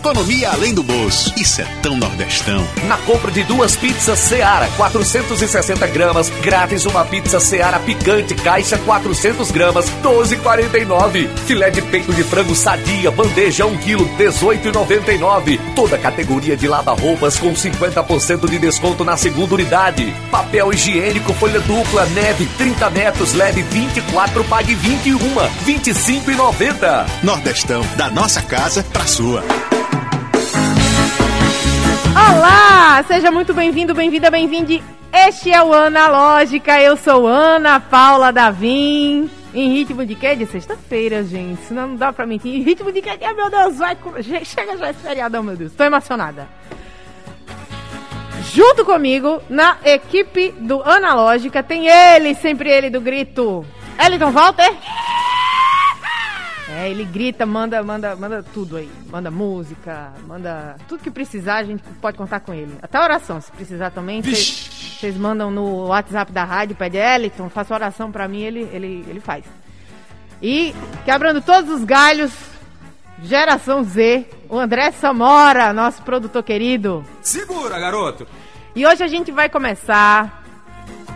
Economia além do bolso. Isso é tão nordestão. Na compra de duas pizzas Seara, 460 gramas, grátis uma pizza Seara picante, caixa 400 gramas, 12,49. Filé de peito de frango sadia, bandeja 1 kg, 18,99. Toda categoria de lava-roupas com 50% de desconto na segunda unidade. Papel higiênico, folha dupla, neve, 30 metros, leve 24, pague 21, 25,90. Nordestão, da nossa casa pra sua. Olá! Seja muito bem-vindo, bem-vinda, bem-vinde. Este é o Analógica. Eu sou Ana Paula Davim. Em ritmo de quê? De sexta-feira, gente. Senão não dá pra mentir. Em ritmo de quê? Ah, meu Deus, vai. Chega já esse feriadão, meu Deus. Tô emocionada. Junto comigo, na equipe do Analógica, tem ele, sempre ele do grito. Eliton Walter. É, ele grita, manda, manda, manda tudo aí. Manda música, manda tudo que precisar, a gente pode contar com ele. Até oração, se precisar também. Vocês mandam no WhatsApp da rádio, pede Eliton, faça oração pra mim, ele, ele, ele faz. E quebrando todos os galhos, geração Z, o André Samora, nosso produtor querido. Segura, garoto! E hoje a gente vai começar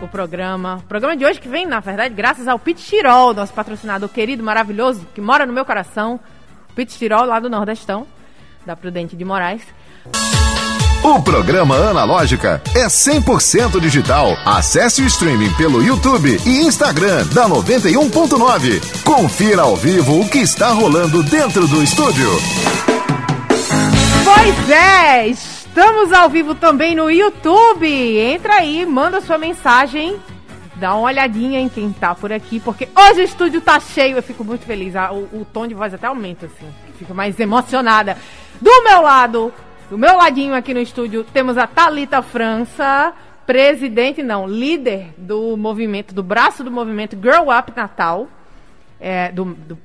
o programa. O programa de hoje que vem, na verdade, graças ao Pit Tirol, nosso patrocinador querido, maravilhoso, que mora no meu coração. Pit Tirol, lá do Nordestão, da Prudente de Moraes. O programa Analógica é 100% digital. Acesse o streaming pelo YouTube e Instagram da 91.9. Confira ao vivo o que está rolando dentro do estúdio. Pois é, estamos ao vivo também no YouTube. Entra aí, manda sua mensagem. Dá uma olhadinha em quem tá por aqui, porque hoje o estúdio tá cheio. Eu fico muito feliz. Ah, O, o tom de voz até aumenta, assim. Fico mais emocionada. Do meu lado, do meu ladinho aqui no estúdio, temos a Talita França, presidente, não, líder do movimento, do braço do movimento Girl Up Natal, é, do, do-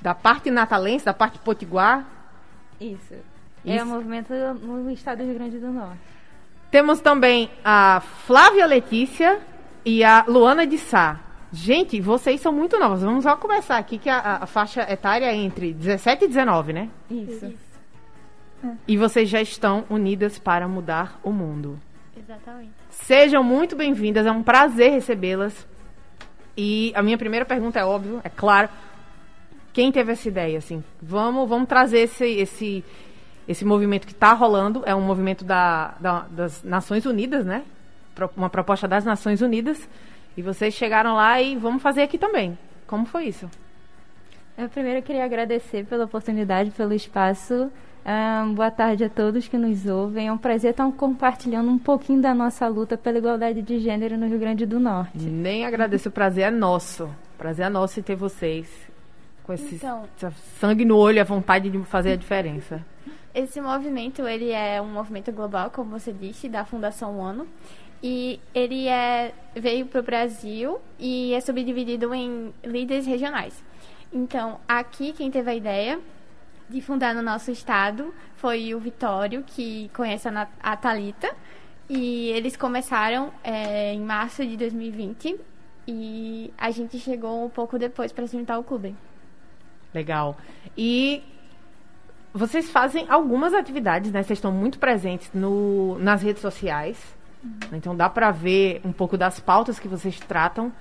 da parte natalense, da parte potiguar. Isso. É Isso. o movimento no estado do Rio Grande do Norte. Temos também a Flávia Letícia e a Luana de Sá. Gente, vocês são muito novas. Vamos só começar aqui, que a, a faixa etária é entre 17 e 19, né? Isso. E vocês já estão unidas para mudar o mundo. Exatamente. Sejam muito bem-vindas, é um prazer recebê-las. E a minha primeira pergunta é óbvio, é claro, quem teve essa ideia, assim? Vamos, vamos trazer esse, esse, esse movimento que está rolando, é um movimento da, da- das Nações Unidas, né? Uma proposta das Nações Unidas. E vocês chegaram lá e vamos fazer aqui também. Como foi isso? Eu primeiro queria agradecer pela oportunidade, pelo espaço. Ahn, boa tarde a todos que nos ouvem. É um prazer estar compartilhando um pouquinho da nossa luta pela igualdade de gênero no Rio Grande do Norte. Nem agradeço, o prazer é nosso. Prazer é nosso em ter vocês com esse Então- esse sangue no olho e a vontade de fazer a diferença. Esse movimento, ele é um movimento global, como você disse, da Fundação ONU. E ele é, veio para o Brasil e é subdividido em líderes regionais. Então, aqui quem teve a ideia de fundar no nosso estado foi o Vitório, que conhece a, a Thalita. E eles começaram é, em março de 2020 e a gente chegou um pouco depois para se juntar ao clube. Legal. E vocês fazem algumas atividades, né? Vocês estão muito presentes no, nas redes sociais. Então dá para ver um pouco das pautas que vocês tratam.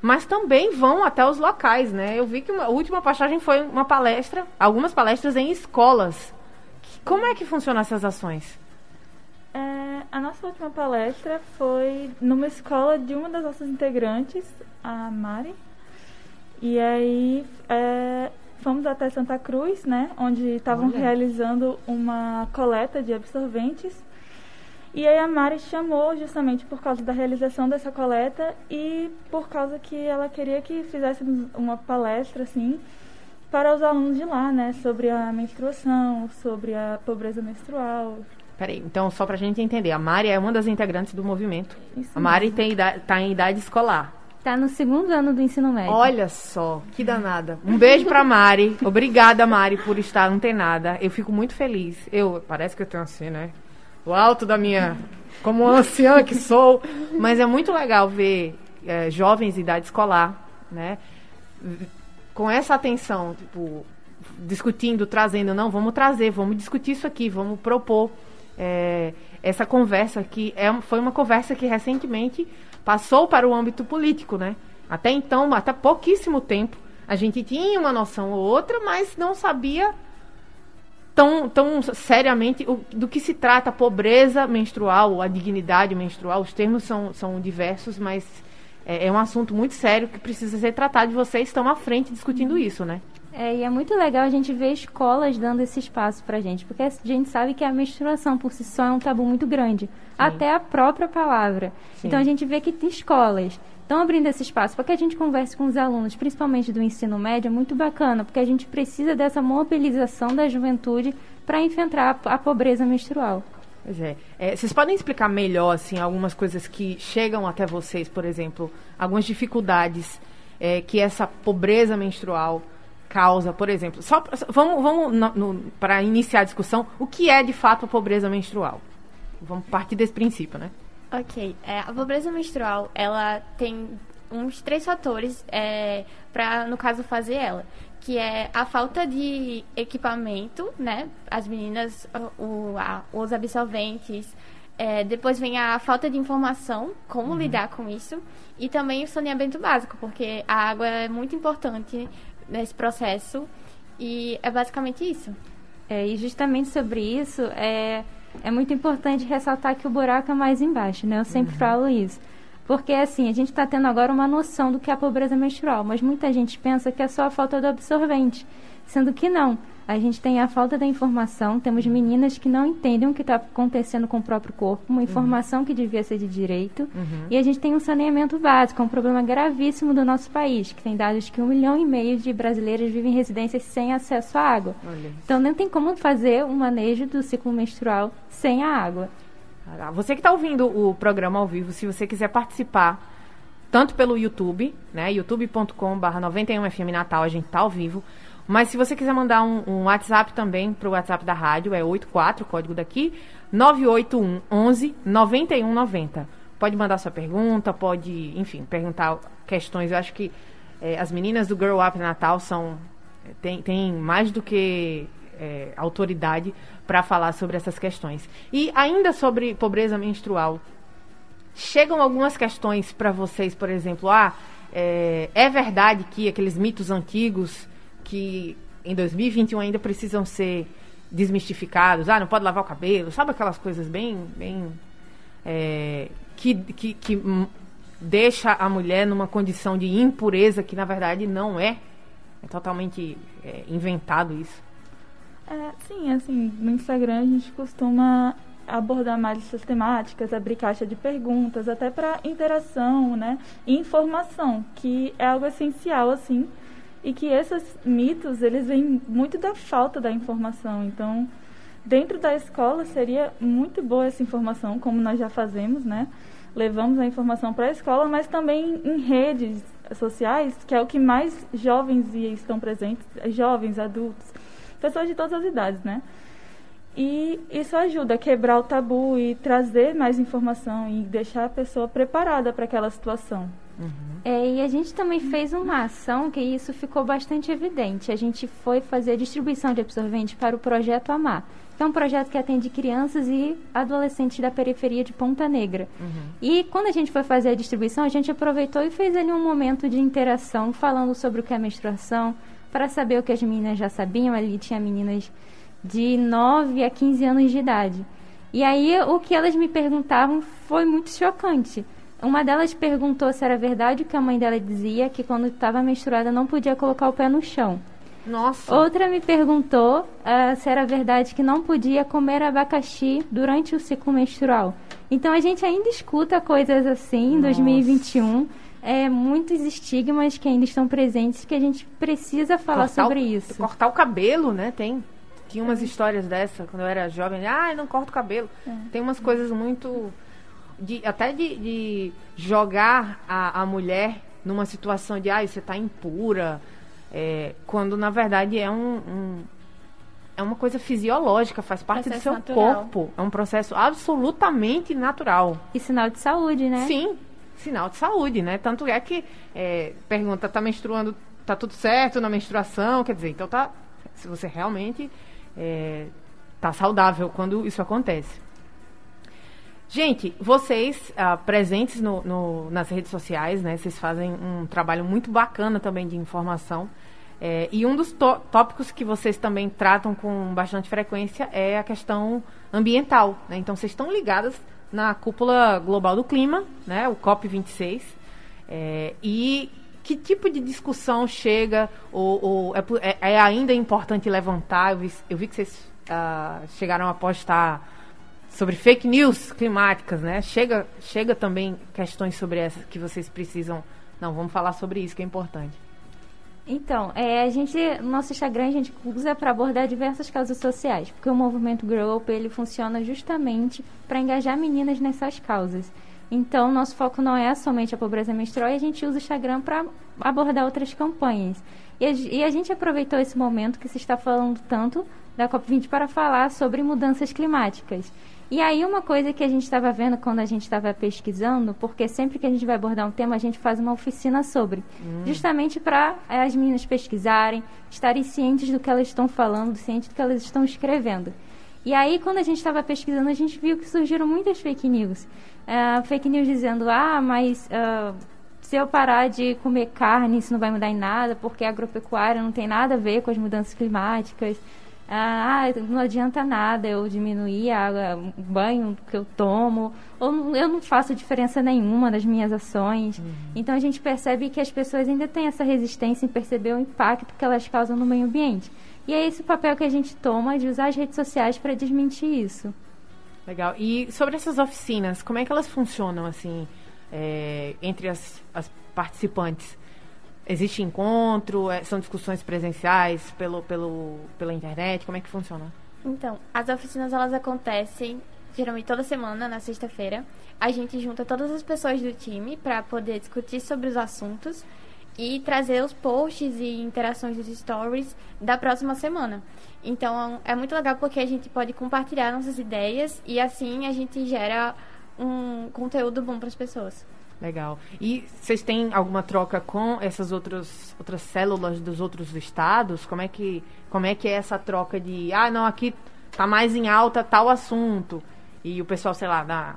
Mas também vão até os locais, né? Eu vi que uma, a última passagem foi uma palestra, algumas palestras em escolas. Que- Como é que funcionam essas ações? É, a nossa última palestra foi numa escola de uma das nossas integrantes, a Mari. E aí é, fomos até Santa Cruz, né? Onde estavam realizando uma coleta de absorventes. E aí a Mari chamou justamente por causa da realização dessa coleta e por causa que ela queria que fizéssemos uma palestra, assim, para os alunos de lá, né? Sobre a menstruação, sobre a pobreza menstrual, Peraí, então só pra gente entender, a Mari é uma das integrantes do movimento. Isso A Mari tem idade, tá em idade escolar. Tá no segundo ano do ensino médio. Olha só, que danada. Um beijo pra Mari. Obrigada, Mari, por estar antenada. Eu fico muito feliz. Eu, parece que eu tenho assim, né? O alto da minha. Como anciã que sou. Mas é muito legal ver é, jovens de idade escolar, né? Com essa atenção, tipo, discutindo, trazendo, não, vamos trazer, vamos discutir isso aqui, vamos propor é, essa conversa que é, foi uma conversa que recentemente passou para o âmbito político, né? Até então, até pouquíssimo tempo, a gente tinha uma noção ou outra, mas não sabia tão, tão seriamente o, do que se trata a pobreza menstrual, a dignidade menstrual. Os termos são, são diversos, mas é, é um assunto muito sério que precisa ser tratado e vocês estão à frente discutindo isso, né? É, e é muito legal a gente ver escolas dando esse espaço pra gente, porque a gente sabe que a menstruação por si só é um tabu muito grande, Sim. até a própria palavra. Sim. Então a gente vê que escolas estão abrindo esse espaço para que a gente converse com os alunos, principalmente do ensino médio, é muito bacana, porque a gente precisa dessa mobilização da juventude para enfrentar a, a, pobreza menstrual. Pois é. é. Vocês podem explicar melhor, assim, algumas coisas que chegam até vocês, por exemplo, algumas dificuldades é, que essa pobreza menstrual causa, por exemplo, só vamos, vamos para iniciar a discussão, o que é de fato a pobreza menstrual? Vamos partir desse princípio, né? Ok, é, a pobreza menstrual, ela tem uns três fatores é, para, no caso, fazer ela. Que é a falta de equipamento, né? As meninas, o, a, os absolventes. É, depois vem a falta de informação, como uhum. lidar com isso. E também o saneamento básico, porque a água é muito importante nesse processo. E é basicamente isso. É, e justamente sobre isso, é, é muito importante ressaltar que o buraco é mais embaixo, né? Eu sempre uhum. falo isso. Porque, assim, a gente está tendo agora uma noção do que é a pobreza menstrual, mas muita gente pensa que é só a falta do absorvente, sendo que não. A gente tem a falta da informação, temos meninas que não entendem o que está acontecendo com o próprio corpo, uma informação uhum. que devia ser de direito, uhum. e a gente tem um saneamento básico, é um problema gravíssimo do nosso país, que tem dados que um milhão e meio de brasileiras vivem em residências sem acesso à água. Olha. Então não tem como fazer um manejo do ciclo menstrual sem a água. Você que está ouvindo o programa ao vivo, se você quiser participar, tanto pelo YouTube, né, youtube.com/barra 91FM Natal, a gente está ao vivo. Mas se você quiser mandar um, um WhatsApp também para o WhatsApp da rádio, é 84, código daqui, 981 11 9190. Pode mandar sua pergunta, pode, enfim, perguntar questões. Eu acho que é, as meninas do Girl Up Natal são. Tem, tem mais do que é, autoridade para falar sobre essas questões. E ainda sobre pobreza menstrual, chegam algumas questões para vocês, por exemplo, ah, é, é, verdade que aqueles mitos antigos que em 2021 ainda precisam ser desmistificados. Ah, não pode lavar o cabelo. Sabe aquelas coisas bem. bem é, que, que, que deixa a mulher numa condição de impureza que na verdade não é. É totalmente é, inventado isso. É, sim, assim, no Instagram a gente costuma abordar mais essas temáticas, abrir caixa de perguntas, até para interação, né? Informação, que é algo essencial, assim, e que esses mitos eles vêm muito da falta da informação. Então, dentro da escola seria muito boa essa informação, como nós já fazemos, né? Levamos a informação para a escola, mas também em redes sociais, que é o que mais jovens estão presentes, jovens, adultos, pessoas de todas as idades, né? E isso ajuda a quebrar o tabu e trazer mais informação e deixar a pessoa preparada para aquela situação. Uhum. É, e a gente também fez uma ação que isso ficou bastante evidente. A gente foi fazer a distribuição de absorvente para o Projeto Amar, que é um projeto que atende crianças e adolescentes da periferia de Ponta Negra. Uhum. E quando a gente foi fazer a distribuição, a gente aproveitou e fez ali um momento de interação, falando sobre o que é menstruação, para saber o que as meninas já sabiam. Ali tinha meninas de 9 a 15 anos de idade. E aí o que elas me perguntavam foi muito chocante uma delas perguntou se era verdade o que a mãe dela dizia, que quando estava menstruada não podia colocar o pé no chão. Nossa. Outra me perguntou uh, se era verdade que não podia comer abacaxi durante o ciclo menstrual. Então a gente ainda escuta coisas assim em 2021. É, muitos estigmas que ainda estão presentes que a gente precisa falar cortar sobre o, isso. Cortar o cabelo, né? Tem. Tinha umas é. histórias dessa quando eu era jovem. Ah, não corto o cabelo. É. Tem umas coisas muito de, até de, de jogar a, a mulher numa situação de, ah, você está impura, é, quando na verdade é um, um, é uma coisa fisiológica, faz parte Processo do seu natural. corpo. É um processo absolutamente natural. E sinal de saúde, né? Sim, sinal de saúde, né? Tanto é que é, pergunta, tá menstruando, tá tudo certo na menstruação? Quer dizer, então tá. Se você realmente é, tá saudável quando isso acontece. Gente, vocês ah, presentes no- no- nas redes sociais, né? Vocês fazem um trabalho muito bacana também de informação. É, e um dos tó- tópicos que vocês também tratam com bastante frequência é a questão ambiental. Né? Então, vocês estão ligadas na cúpula global do clima, né? o COP26. É, e que tipo de discussão chega ou, ou é, é- é ainda importante levantar? Eu vi, eu vi que vocês ah, chegaram a postar sobre fake news climáticas, né? Chega, chega também questões sobre essas que vocês precisam. Não, vamos falar sobre isso que é importante. Então, é, a gente, no nosso Instagram a gente usa para abordar diversas causas sociais, porque o movimento Grow Up ele funciona justamente para engajar meninas nessas causas. Então, nosso foco não é somente a pobreza menstrual e a gente usa o Instagram para abordar outras campanhas. E a, e a gente aproveitou esse momento que se está falando tanto da COP20 para falar sobre mudanças climáticas. E aí uma coisa que a gente estava vendo quando a gente estava pesquisando, porque sempre que a gente vai abordar um tema, a gente faz uma oficina sobre. Justamente para as meninas pesquisarem, estarem cientes do que elas estão falando, cientes do que elas estão escrevendo. E aí, quando a gente estava pesquisando, a gente viu que surgiram muitas fake news. Ah, fake news dizendo, ah, mas ah, se eu parar de comer carne, isso não vai mudar em nada, porque a agropecuária não tem nada a ver com as mudanças climáticas. Ah, não adianta nada eu diminuir a o banho que eu tomo, ou não- eu não faço diferença nenhuma das minhas ações. Então a gente percebe que as pessoas ainda têm essa resistência em perceber o impacto que elas causam no meio ambiente. E é esse o papel que a gente toma de usar as redes sociais para desmentir isso. Legal. E sobre essas oficinas, como é que elas funcionam, assim, é, entre as, as participantes? Existe encontro? É, são discussões presenciais pelo, pelo, pela internet? Como é que funciona? Então, as oficinas elas acontecem geralmente toda semana, na sexta-feira. A gente junta todas as pessoas do time para poder discutir sobre os assuntos e trazer os posts e interações dos stories da próxima semana. Então, é muito legal porque a gente pode compartilhar nossas ideias e assim a gente gera um conteúdo bom para as pessoas. Legal. E vocês têm alguma troca com essas outras, outras células dos outros estados? Como é que como é que é essa troca de, ah, não, aqui tá mais em alta tal assunto e o pessoal, sei lá, na,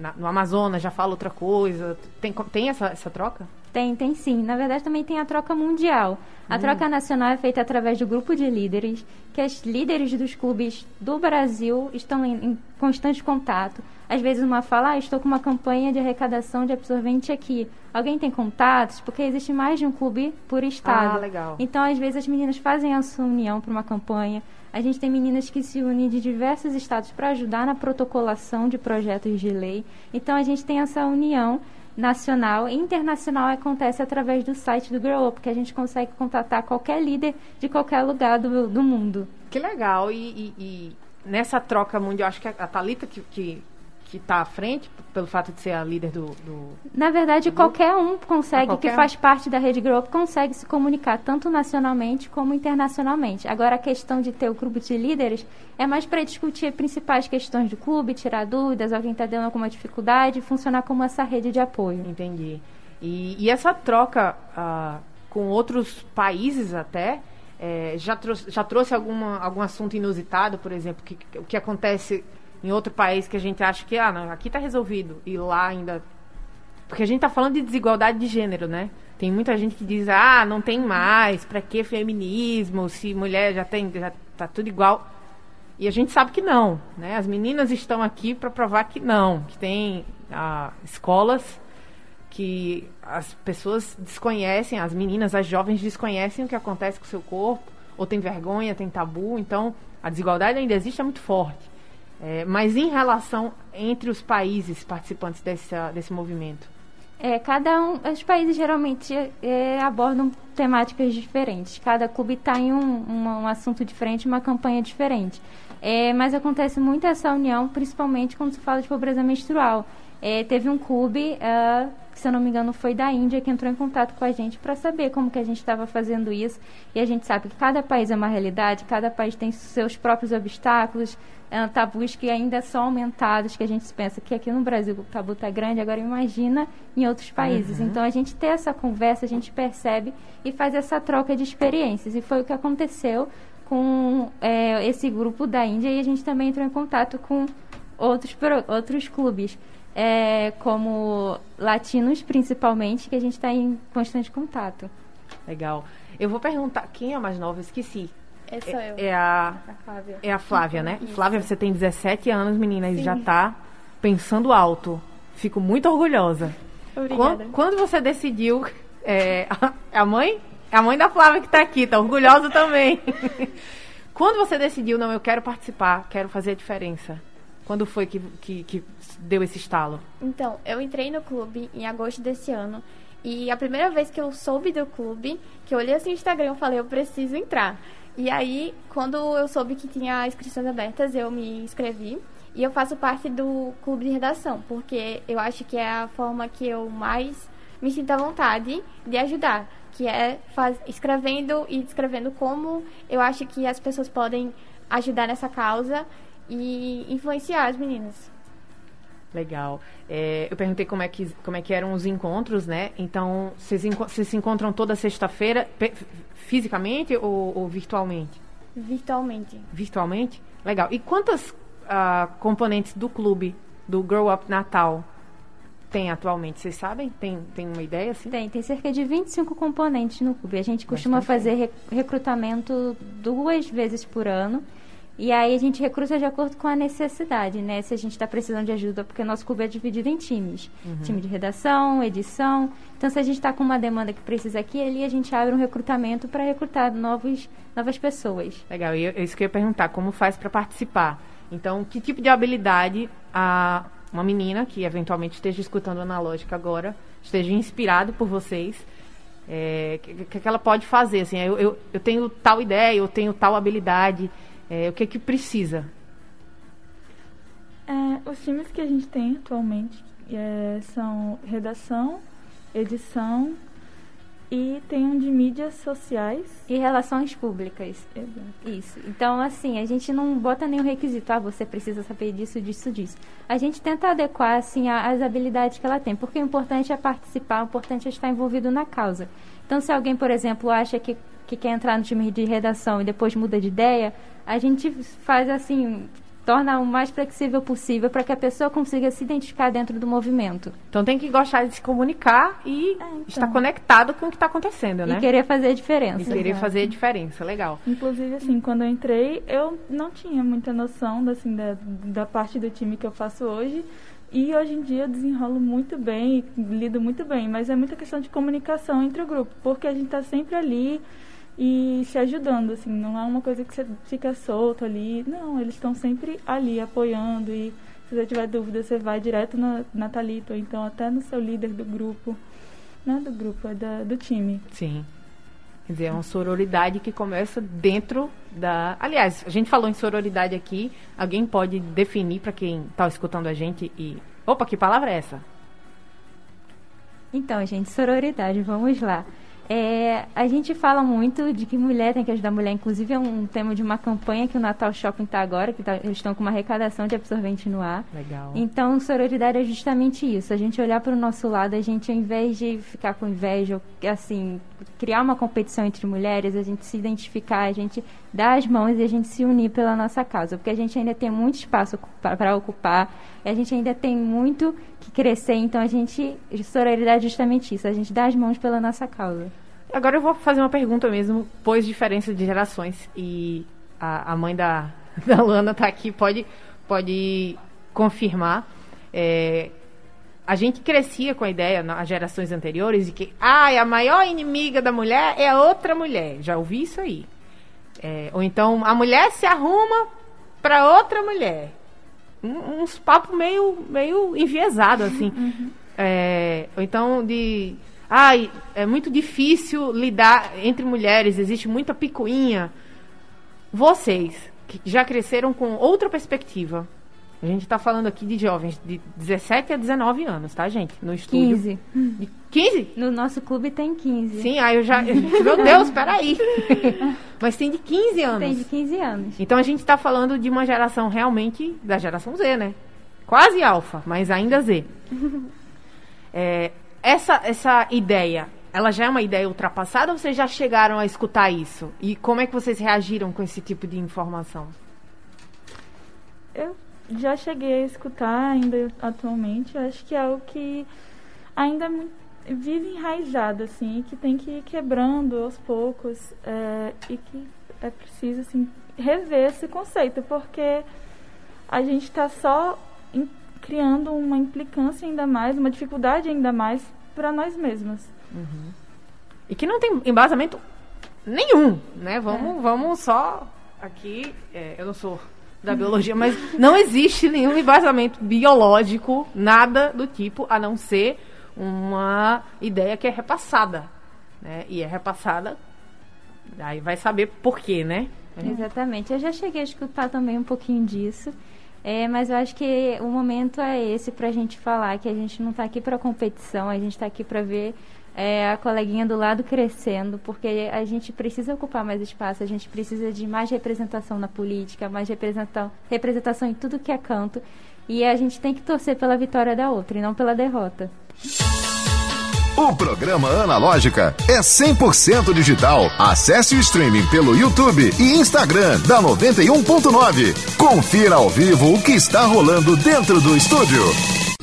na- no Amazonas já fala outra coisa. Tem tem essa, essa troca? Tem, tem sim. Na verdade, também tem a troca mundial. A troca nacional é feita através do grupo de líderes, que as líderes dos clubes do Brasil estão em, em constante contato. Às vezes uma fala, ah, estou com uma campanha de arrecadação de absorvente aqui. Alguém tem contatos? Porque existe mais de um clube por estado. Ah, legal. Então, às vezes, as meninas fazem a sua união para uma campanha. A gente tem meninas que se unem de diversos estados para ajudar na protocolação de projetos de lei. Então, a gente tem essa união nacional e internacional acontece através do site do Grow Up, que a gente consegue contatar qualquer líder de qualquer lugar do, do mundo. Que legal. E, e- e nessa troca mundial, acho que a, a Thalita que, que, que tá à frente, pelo fato de ser a líder do. do- Na verdade, qualquer um consegue, qualquer que um. faz parte da rede Grow Up, consegue se comunicar tanto nacionalmente como internacionalmente. Agora, a questão de ter o grupo de líderes é mais para discutir principais questões do clube, tirar dúvidas, alguém está tendo alguma dificuldade, funcionar como essa rede de apoio. Entendi. E, e essa troca ah, com outros países até. eh, já, trouxe, já trouxe alguma, algum assunto inusitado, por exemplo, que, que- o que acontece em outro país que a gente acha que ah, não, aqui está resolvido e lá ainda Porque a gente tá falando de desigualdade de gênero, né? Tem muita gente que diz, ah, não tem mais, pra que feminismo, se mulher já tem, já tá tudo igual. E a gente sabe que não, né? As meninas estão aqui para provar que não, que tem ah, escolas que as pessoas desconhecem, as meninas, as jovens desconhecem o que acontece com o seu corpo, ou tem vergonha, tem tabu, então a desigualdade ainda existe, é muito forte. É, mas em relação entre os países participantes dessa, desse movimento? É, cada um, os países geralmente é, abordam temáticas diferentes. Cada clube está em um, uma- um assunto diferente, uma campanha diferente. É, mas acontece muito essa união, principalmente quando se fala de pobreza menstrual. É, teve um clube, uh, que, se eu não me engano, foi da Índia, que entrou em contato com a gente para saber como que a gente estava fazendo isso. E a gente sabe que cada país é uma realidade, cada país tem seus próprios obstáculos, uh, tabus que ainda são aumentados, que a gente pensa que aqui no Brasil o tabu está grande, agora imagina em outros países. Uhum. Então, a gente ter essa conversa, a gente percebe e faz essa troca de experiências. E foi o que aconteceu com é, esse grupo da Índia e a gente também entrou em contato com outros, outros clubes, é, como latinos principalmente, que a gente está em constante contato. Legal. Eu vou perguntar, quem é a mais nova? Eu esqueci. É, sou eu. É a, a Flávia. É a Flávia, né? Isso. Flávia, você tem 17 anos, menina, e já está pensando alto. Fico muito orgulhosa. Obrigada. Quando, quando você decidiu... É, a mãe? É a mãe da Flávia que está aqui, tá orgulhosa também. Quando você decidiu, não, eu quero participar, quero fazer a diferença? Quando foi que, que, que deu esse estalo? Então, eu entrei no clube em agosto desse ano. E a primeira vez que eu soube do clube, que eu olhei assim no Instagram, eu falei, eu preciso entrar. E aí, quando eu soube que tinha inscrições abertas, eu me inscrevi. E eu faço parte do clube de redação, porque eu acho que é a forma que eu mais me sinto à vontade de ajudar que é faz, escrevendo e descrevendo como eu acho que as pessoas podem ajudar nessa causa e influenciar as meninas. Legal. É, eu perguntei como é, que, como é que eram os encontros, né? Então, vocês, vocês se encontram toda sexta-feira, fisicamente ou, ou, virtualmente? Virtualmente. Virtualmente? Legal. E quantas uh, componentes do clube, do Grow Up Natal, tem atualmente, vocês sabem? Tem, tem uma ideia assim? Tem, tem cerca de 25 componentes no clube. A gente costuma Bastante fazer re recrutamento duas vezes por ano. E aí a gente recruta de acordo com a necessidade, né? Se a gente está precisando de ajuda, porque nosso clube é dividido em times. Uhum. Time de redação, edição. Então, se a gente está com uma demanda que precisa aqui, ali a gente abre um recrutamento para recrutar novos, novas pessoas. Legal, e isso que eu ia perguntar, como faz para participar? Então, que tipo de habilidade a uma menina que eventualmente esteja escutando analógica agora, esteja inspirado por vocês, é, que, que ela pode fazer? Assim, eu, eu, eu tenho tal ideia, eu tenho tal habilidade, é, o que que precisa? É, os times que a gente tem atualmente é, são redação, edição, e tem um de mídias sociais. E relações públicas. Exato. Isso. Então, assim, a gente não bota nenhum requisito, ah, você precisa saber disso, disso, disso. A gente tenta adequar, assim, as habilidades que ela tem, porque o importante é participar, o importante é estar envolvido na causa. Então, se alguém, por exemplo, acha que, que quer entrar no time de redação e depois muda de ideia, a gente faz, assim, torna o mais flexível possível para que a pessoa consiga se identificar dentro do movimento. Então tem que gostar de se comunicar e é, então. estar conectado com o que está acontecendo, né? E querer fazer a diferença. E querer Exato. fazer a diferença, legal. Inclusive, assim, quando eu entrei, eu não tinha muita noção assim, da, da parte do time que eu faço hoje. E hoje em dia eu desenrolo muito bem, lido muito bem, mas é muita questão de comunicação entre o grupo, porque a gente está sempre ali e se ajudando, assim, não é uma coisa que você fica solto ali, não, eles estão sempre ali apoiando e se você tiver dúvida, você vai direto na, na Thalita, ou então até no seu líder do grupo, não é do grupo, é da, do time. Sim. Quer dizer, é uma sororidade que começa dentro da. Aliás, a gente falou em sororidade aqui. Alguém pode definir para quem está escutando a gente e. Opa, que palavra é essa? Então, gente, sororidade, vamos lá. É, a gente fala muito de que mulher tem que ajudar a mulher, inclusive é um tema de uma campanha que o Natal Shopping está agora, que tá, eles estão com uma arrecadação de absorvente no ar. Legal. Então, sororidade é justamente isso. A gente olhar para o nosso lado, a gente, ao invés de ficar com inveja, assim, criar uma competição entre mulheres, a gente se identificar, a gente dar as mãos e a gente se unir pela nossa causa, porque a gente ainda tem muito espaço para ocupar, a gente ainda tem muito que crescer, então a gente, sororidade é justamente isso, a gente dá as mãos pela nossa causa. Agora eu vou fazer uma pergunta mesmo, pois diferença de gerações, e a, a mãe da, da Lana está aqui, pode, pode confirmar. É, a gente crescia com a ideia nas gerações anteriores de que ah, a maior inimiga da mulher é a outra mulher. Já ouvi isso aí. É, ou então a mulher se arruma para outra mulher. Um, uns papos meio, meio enviesado assim. Uhum. É, ou então de. Ai, é muito difícil lidar entre mulheres, existe muita picuinha. Vocês, que já cresceram com outra perspectiva, A gente está falando aqui de jovens de 17 a 19 anos, tá, gente? No estúdio. 15. De 15? No nosso clube tem 15. Sim, aí eu já. Meu Deus, peraí. Mas tem de 15 anos. Tem de 15 anos. Então a gente está falando de uma geração realmente da geração Z, né? Quase alfa, mas ainda Z. É, essa, essa ideia, ela já é uma ideia ultrapassada ou vocês já chegaram a escutar isso? E como é que vocês reagiram com esse tipo de informação? Eu já cheguei a escutar ainda atualmente. Acho que é algo que ainda é vive enraizado, assim, e que tem que ir quebrando aos poucos é, e que é preciso, assim, rever esse conceito, porque a gente está só criando uma implicância ainda mais, uma dificuldade ainda mais para nós mesmos. E que não tem embasamento nenhum, né? Vamos, vamos só aqui. é, eu não sou da biologia, mas não existe nenhum embasamento biológico, nada do tipo, a não ser uma ideia que é repassada. Né? E é repassada. Aí vai saber por quê, né? Exatamente. Eu já cheguei a escutar também um pouquinho disso. É, mas eu acho que o momento é esse pra gente falar que a gente não tá aqui pra competição, a gente tá aqui pra ver é, a coleguinha do lado crescendo, porque a gente precisa ocupar mais espaço, a gente precisa de mais representação na política, mais representação, representação em tudo que é canto. E a gente tem que torcer pela vitória da outra e não pela derrota. O programa Analógica é 100% digital. Acesse o streaming pelo YouTube e Instagram da 91.9. Confira ao vivo o que está rolando dentro do estúdio.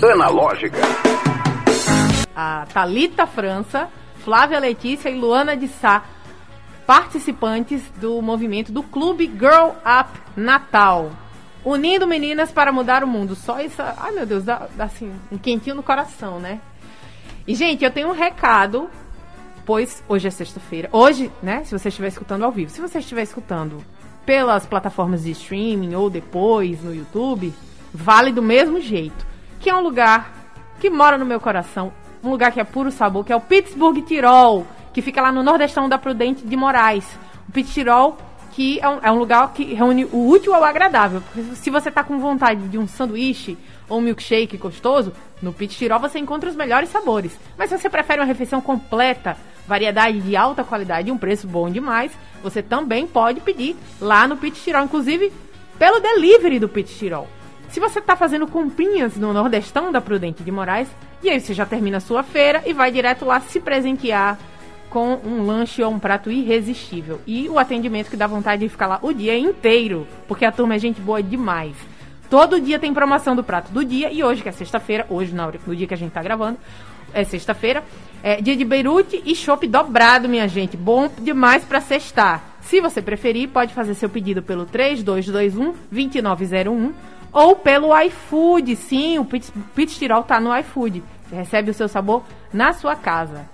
Analógica. A Talita França, Flávia Letícia e Luana de Sá, participantes do movimento do Clube Girl Up Natal. Unindo meninas para mudar o mundo. Só isso. Ai, meu Deus, dá, dá assim, um quentinho no coração, né? E, gente, eu tenho um recado, pois hoje é sexta-feira. Hoje, né? Se você estiver escutando ao vivo. Se você estiver escutando pelas plataformas de streaming ou depois no YouTube, vale do mesmo jeito. Que é um lugar que mora no meu coração. Um lugar que é puro sabor, que é o Pittsburgh Tirol, que fica lá no nordestão da Prudente de Moraes. O Pit Tirol, que é um, é um lugar que reúne o útil ao agradável. Porque se você tá com vontade de um sanduíche ou um milkshake gostoso, no Pit Tirol você encontra os melhores sabores. Mas se você prefere uma refeição completa, variedade de alta qualidade e um preço bom demais, você também pode pedir lá no Pit Tirol, inclusive pelo delivery do Pit Tirol. Se você está fazendo comprinhas no Nordestão da Prudente de Moraes, e aí você já termina a sua feira e vai direto lá se presentear com um lanche ou um prato irresistível. E o atendimento que dá vontade de ficar lá o dia inteiro, porque a turma é gente boa demais. Todo dia tem promoção do prato do dia e hoje, que é sexta-feira, hoje na hora- no dia que a gente tá gravando, é sexta-feira, é dia de Beirute e chopp dobrado, minha gente. Bom demais pra sextar. Se você preferir, pode fazer seu pedido pelo 3221 2901 ou pelo iFood. Sim, o Pit, Tirol tá no iFood. Você recebe o seu sabor na sua casa.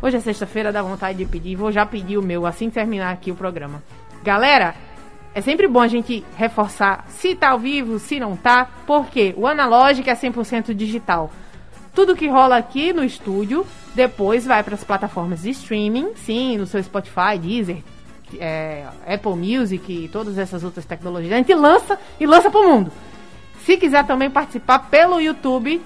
Hoje é sexta-feira, dá vontade de pedir. Vou já pedir o meu assim que terminar aqui o programa. Galera, é sempre bom a gente reforçar se tá ao vivo, se não tá, porque o analógico é 100% digital. Tudo que rola aqui no estúdio, depois vai para as plataformas de streaming, sim, no seu Spotify, Deezer, é, Apple Music e todas essas outras tecnologias. A gente lança e lança pro mundo. Se quiser também participar pelo YouTube,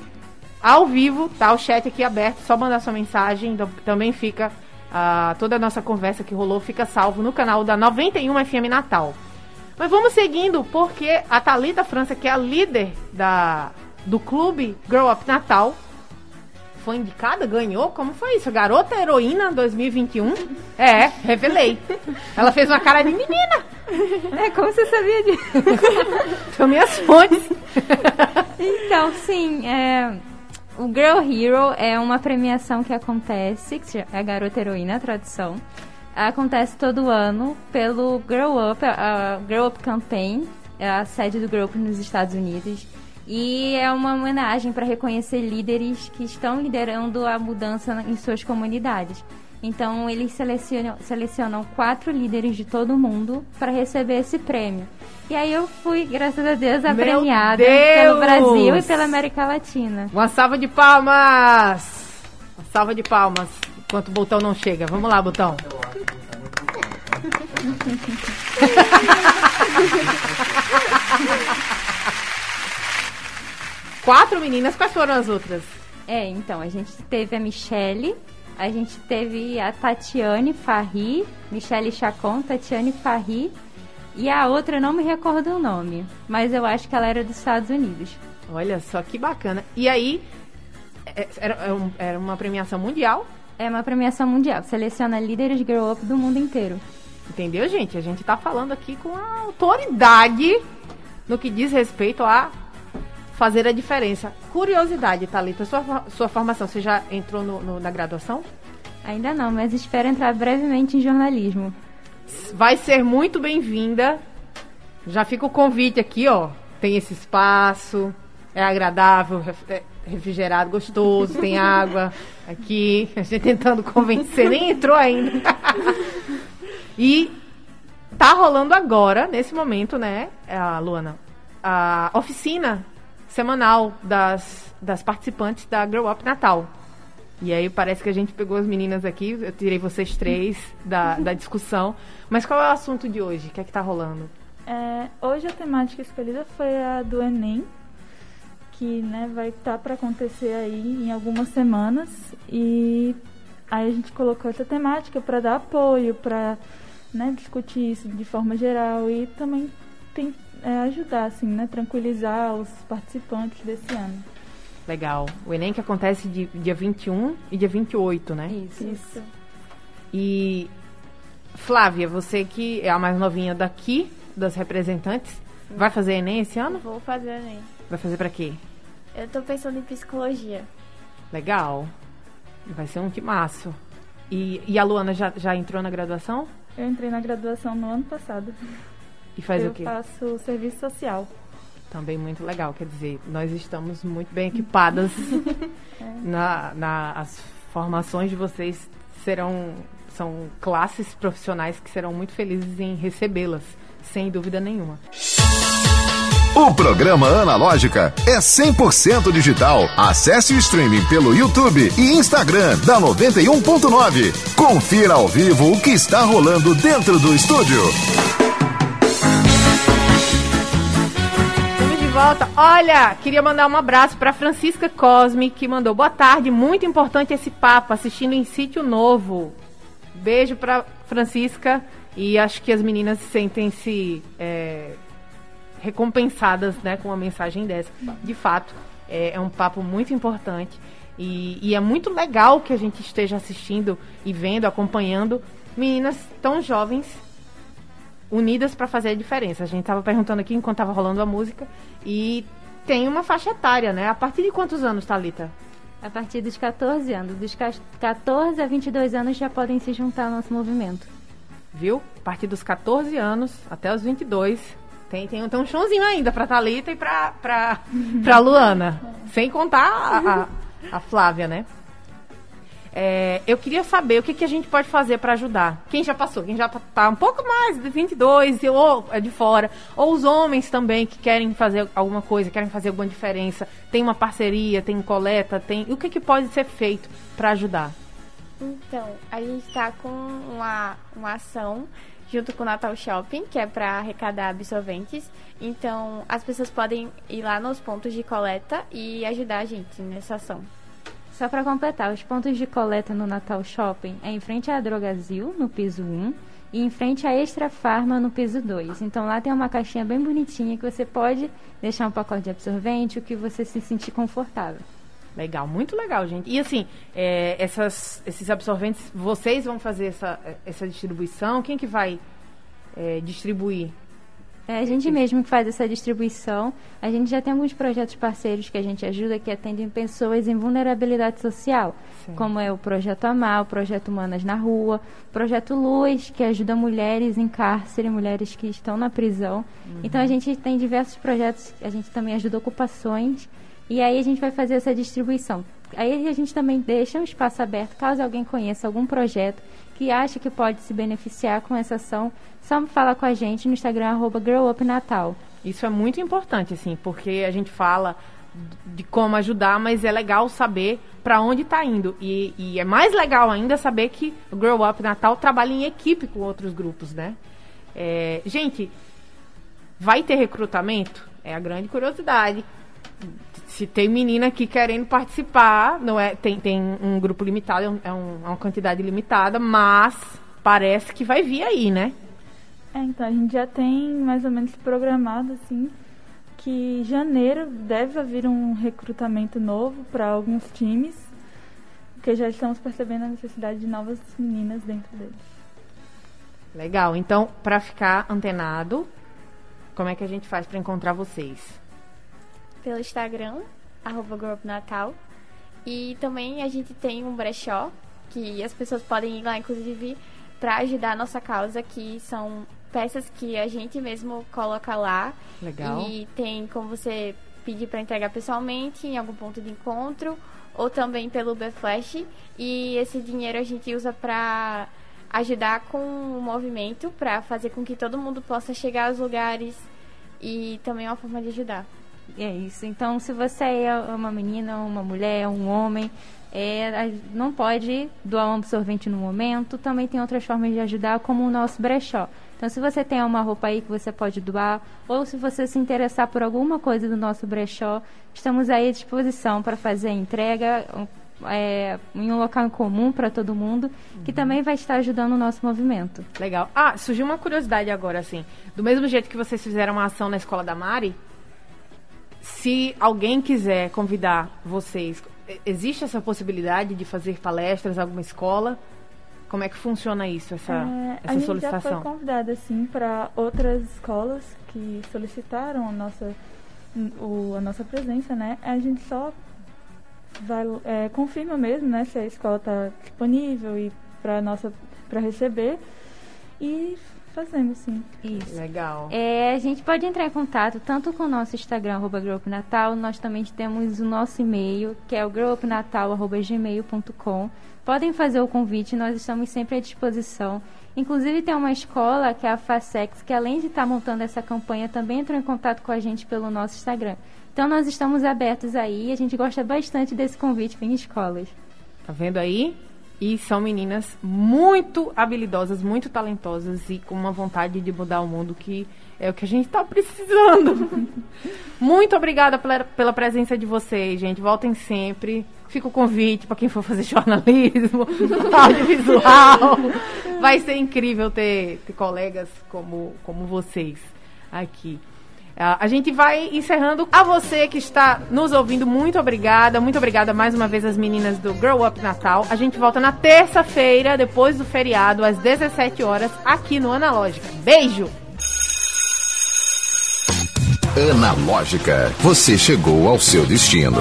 ao vivo, tá o chat aqui aberto, só mandar sua mensagem, então também fica ah, toda a nossa conversa que rolou fica salvo no canal da 91 FM Natal. Mas vamos seguindo, porque a Thalita França, que é a líder da, do clube Grow Up Natal, foi indicada, ganhou? Como foi isso? Garota Heroína 2021? É, revelei. Ela fez uma cara de menina. É, como você sabia disso? São minhas fontes. Então, sim, é, o Girl Hero é uma premiação que acontece, que é a Garota Heroína, a tradução. Acontece todo ano pelo Grow Up, a Grow Up Campaign, a sede do Grow Up nos Estados Unidos. E é uma homenagem para reconhecer líderes que estão liderando a mudança em suas comunidades. Então, eles selecionam, selecionam quatro líderes de todo mundo para receber esse prêmio. E aí eu fui, graças a Deus, a Meu premiada Deus! pelo Brasil e pela América Latina. Uma salva de palmas! Uma salva de palmas. Enquanto o botão não chega. Vamos lá, botão. quatro meninas. Quais foram as outras? É, então, a gente teve a Michelle, a gente teve a Tatiane Farri, Michelle Chacon, Tatiane Farri, e a outra eu não me recordo o nome, mas eu acho que ela era dos Estados Unidos. Olha só que bacana. E aí, é- era, era um- era uma premiação mundial, É uma premiação mundial, seleciona líderes girl up do mundo inteiro. entendeu, gente? A gente tá falando aqui com a autoridade no que diz respeito a fazer a diferença. Curiosidade, Thalita, sua, sua formação, você já entrou no- no- na graduação? Ainda não, mas espero entrar brevemente em jornalismo. vai ser muito bem-vinda. Já fica o convite aqui, ó. Tem esse espaço, é agradável, é refrigerado, gostoso, tem água aqui. A gente tentando convencer, nem entrou ainda. e tá rolando agora, nesse momento, né, a Luana, a oficina semanal das, das participantes da Grow Up Natal. E aí parece que a gente pegou as meninas aqui, eu tirei vocês três da, da discussão. Mas qual é o assunto de hoje? O que é que tá rolando? É, hoje a temática escolhida foi a do Enem, que né, vai estar para acontecer aí em algumas semanas. E aí a gente colocou essa temática para dar apoio, para né, discutir isso de forma geral e também tem, é, ajudar, assim, né, tranquilizar os participantes desse ano. Legal. O Enem que acontece de, dia 21 e dia 28, né? Isso. Isso. E Flávia, você que é a mais novinha daqui, das representantes, vai fazer Enem esse ano? Vou fazer Enem. Vai fazer pra quê? Eu tô pensando em psicologia. Legal. Vai ser um timaço. E, e a Luana já, já entrou na graduação? Eu entrei na graduação no ano passado. E faz eu o quê? faço serviço social. Também muito legal, quer dizer, nós estamos muito bem equipadas na, na as formações de vocês serão são classes profissionais que serão muito felizes em recebê-las, sem dúvida nenhuma. O programa Analógica é 100% digital. Acesse o streaming pelo YouTube e Instagram da 91.9. Confira ao vivo o que está rolando dentro do estúdio. Volta. Olha, queria mandar um abraço para Francisca Cosme, que mandou boa tarde, muito importante esse papo, assistindo em sítio novo. Beijo para Francisca e acho que as meninas sentem-se é, recompensadas, né, com uma mensagem dessa. De fato, é, é um papo muito importante e, e é muito legal que a gente esteja assistindo e vendo, acompanhando meninas tão jovens unidas para fazer a diferença. A gente estava perguntando aqui enquanto estava rolando a música e tem uma faixa etária, né? A partir de quantos anos, Thalita? A partir dos 14 anos, dos ca- 14 a 22 anos já podem se juntar ao nosso movimento. Viu? A partir dos 14 anos até os 22. Tem, tem, tem um chãozinho ainda pra Thalita e pra, pra, pra Luana. Sem contar a, a, a Flávia, né? É, eu queria saber o que, que a gente pode fazer para ajudar. Quem já passou, quem já tá um pouco mais de 22 e- ou é de fora, ou os homens também que querem fazer alguma coisa, querem fazer alguma diferença, tem uma parceria, tem coleta, tem o que, que pode ser feito para ajudar? Então, a gente tá com uma, uma ação junto com o Natal Shopping, que é para arrecadar absorventes. Então, as pessoas podem ir lá nos pontos de coleta e ajudar a gente nessa ação. Só para completar, os pontos de coleta no Natal Shopping é em frente à Drogazil, no piso 1, e em frente à Extra Farma, no piso 2. Então lá tem uma caixinha bem bonitinha que você pode deixar um pacote de absorvente, o que você se sentir confortável. Legal, muito legal, gente. E assim, é, essas, esses absorventes, vocês vão fazer essa, essa distribuição? Quem que vai é, distribuir? É a gente mesmo que faz essa distribuição. A gente já tem alguns projetos parceiros que a gente ajuda que atendem pessoas em vulnerabilidade social, Sim. como é o Projeto Amar, o Projeto Humanas na Rua, o Projeto Luz, que ajuda mulheres em cárcere, mulheres que estão na prisão. Então a gente tem diversos projetos, a gente também ajuda ocupações, e aí a gente vai fazer essa distribuição. Aí a gente também deixa um espaço aberto, caso alguém conheça algum projeto que acha que pode se beneficiar com essa ação, só fala com a gente no Instagram, arroba growupnatal. Isso é muito importante, assim, porque a gente fala de como ajudar, mas é legal saber para onde está indo. E, e é mais legal ainda saber que o Grow Up Natal trabalha em equipe com outros grupos, né? É, gente, vai ter recrutamento? É a grande curiosidade. Se tem menina aqui querendo participar, não é, tem, tem um grupo limitado, é, um, é, um, é uma quantidade limitada, mas parece que vai vir aí, né? É, então a gente já tem mais ou menos programado assim que janeiro deve haver um recrutamento novo para alguns times, porque já estamos percebendo a necessidade de novas meninas dentro deles. Legal. Então, para ficar antenado, como é que a gente faz para encontrar vocês? Pelo Instagram, arroba Natal. E também a gente tem um brechó, que as pessoas podem ir lá, inclusive, para ajudar a nossa causa, que são peças que a gente mesmo coloca lá. Legal. E tem como você pedir para entregar pessoalmente em algum ponto de encontro ou também pelo Uber Flash. E esse dinheiro a gente usa para ajudar com o movimento, para fazer com que todo mundo possa chegar aos lugares e também é uma forma de ajudar. É isso. Então, se você é uma menina, uma mulher, um homem, é, não pode doar um absorvente no momento, também tem outras formas de ajudar, como o nosso brechó. Então, se você tem uma roupa aí que você pode doar, ou se você se interessar por alguma coisa do nosso brechó, estamos aí à disposição para fazer a entrega é, em um local comum para todo mundo, que uhum. também vai estar ajudando o nosso movimento. Legal. Ah, surgiu uma curiosidade agora, assim. Do mesmo jeito que vocês fizeram uma ação na escola da Mari, se alguém quiser convidar vocês, existe essa possibilidade de fazer palestras em alguma escola? Como é que funciona isso, essa, é, essa a solicitação? A gente já foi convidada, assim, para outras escolas que solicitaram a nossa, o, a nossa presença, né? A gente só vai, é, confirma mesmo, né, se a escola está disponível e para nossa para receber e fazemos sim. Isso. Legal. É, a gente pode entrar em contato tanto com o nosso Instagram, arroba Natal, nós também temos o nosso e-mail, que é o grupnatal.gmail.com. Podem fazer o convite, nós estamos sempre à disposição. Inclusive tem uma escola, que é a Facex, que além de estar tá montando essa campanha, também entrou em contato com a gente pelo nosso Instagram. Então nós estamos abertos aí, a gente gosta bastante desse convite em escolas. Tá vendo aí? E são meninas muito habilidosas, muito talentosas e com uma vontade de mudar o mundo que é o que a gente está precisando. muito obrigada pela, pela presença de vocês, gente. Voltem sempre. Fica o convite para quem for fazer jornalismo, audiovisual. Vai ser incrível ter, ter colegas como, como vocês aqui. Uh, a gente vai encerrando. A você que está nos ouvindo, muito obrigada. Muito obrigada mais uma vez às meninas do Grow Up Natal. A gente volta na terça-feira, depois do feriado, às 17 horas, aqui no Analógica. Beijo! Analógica, você chegou ao seu destino.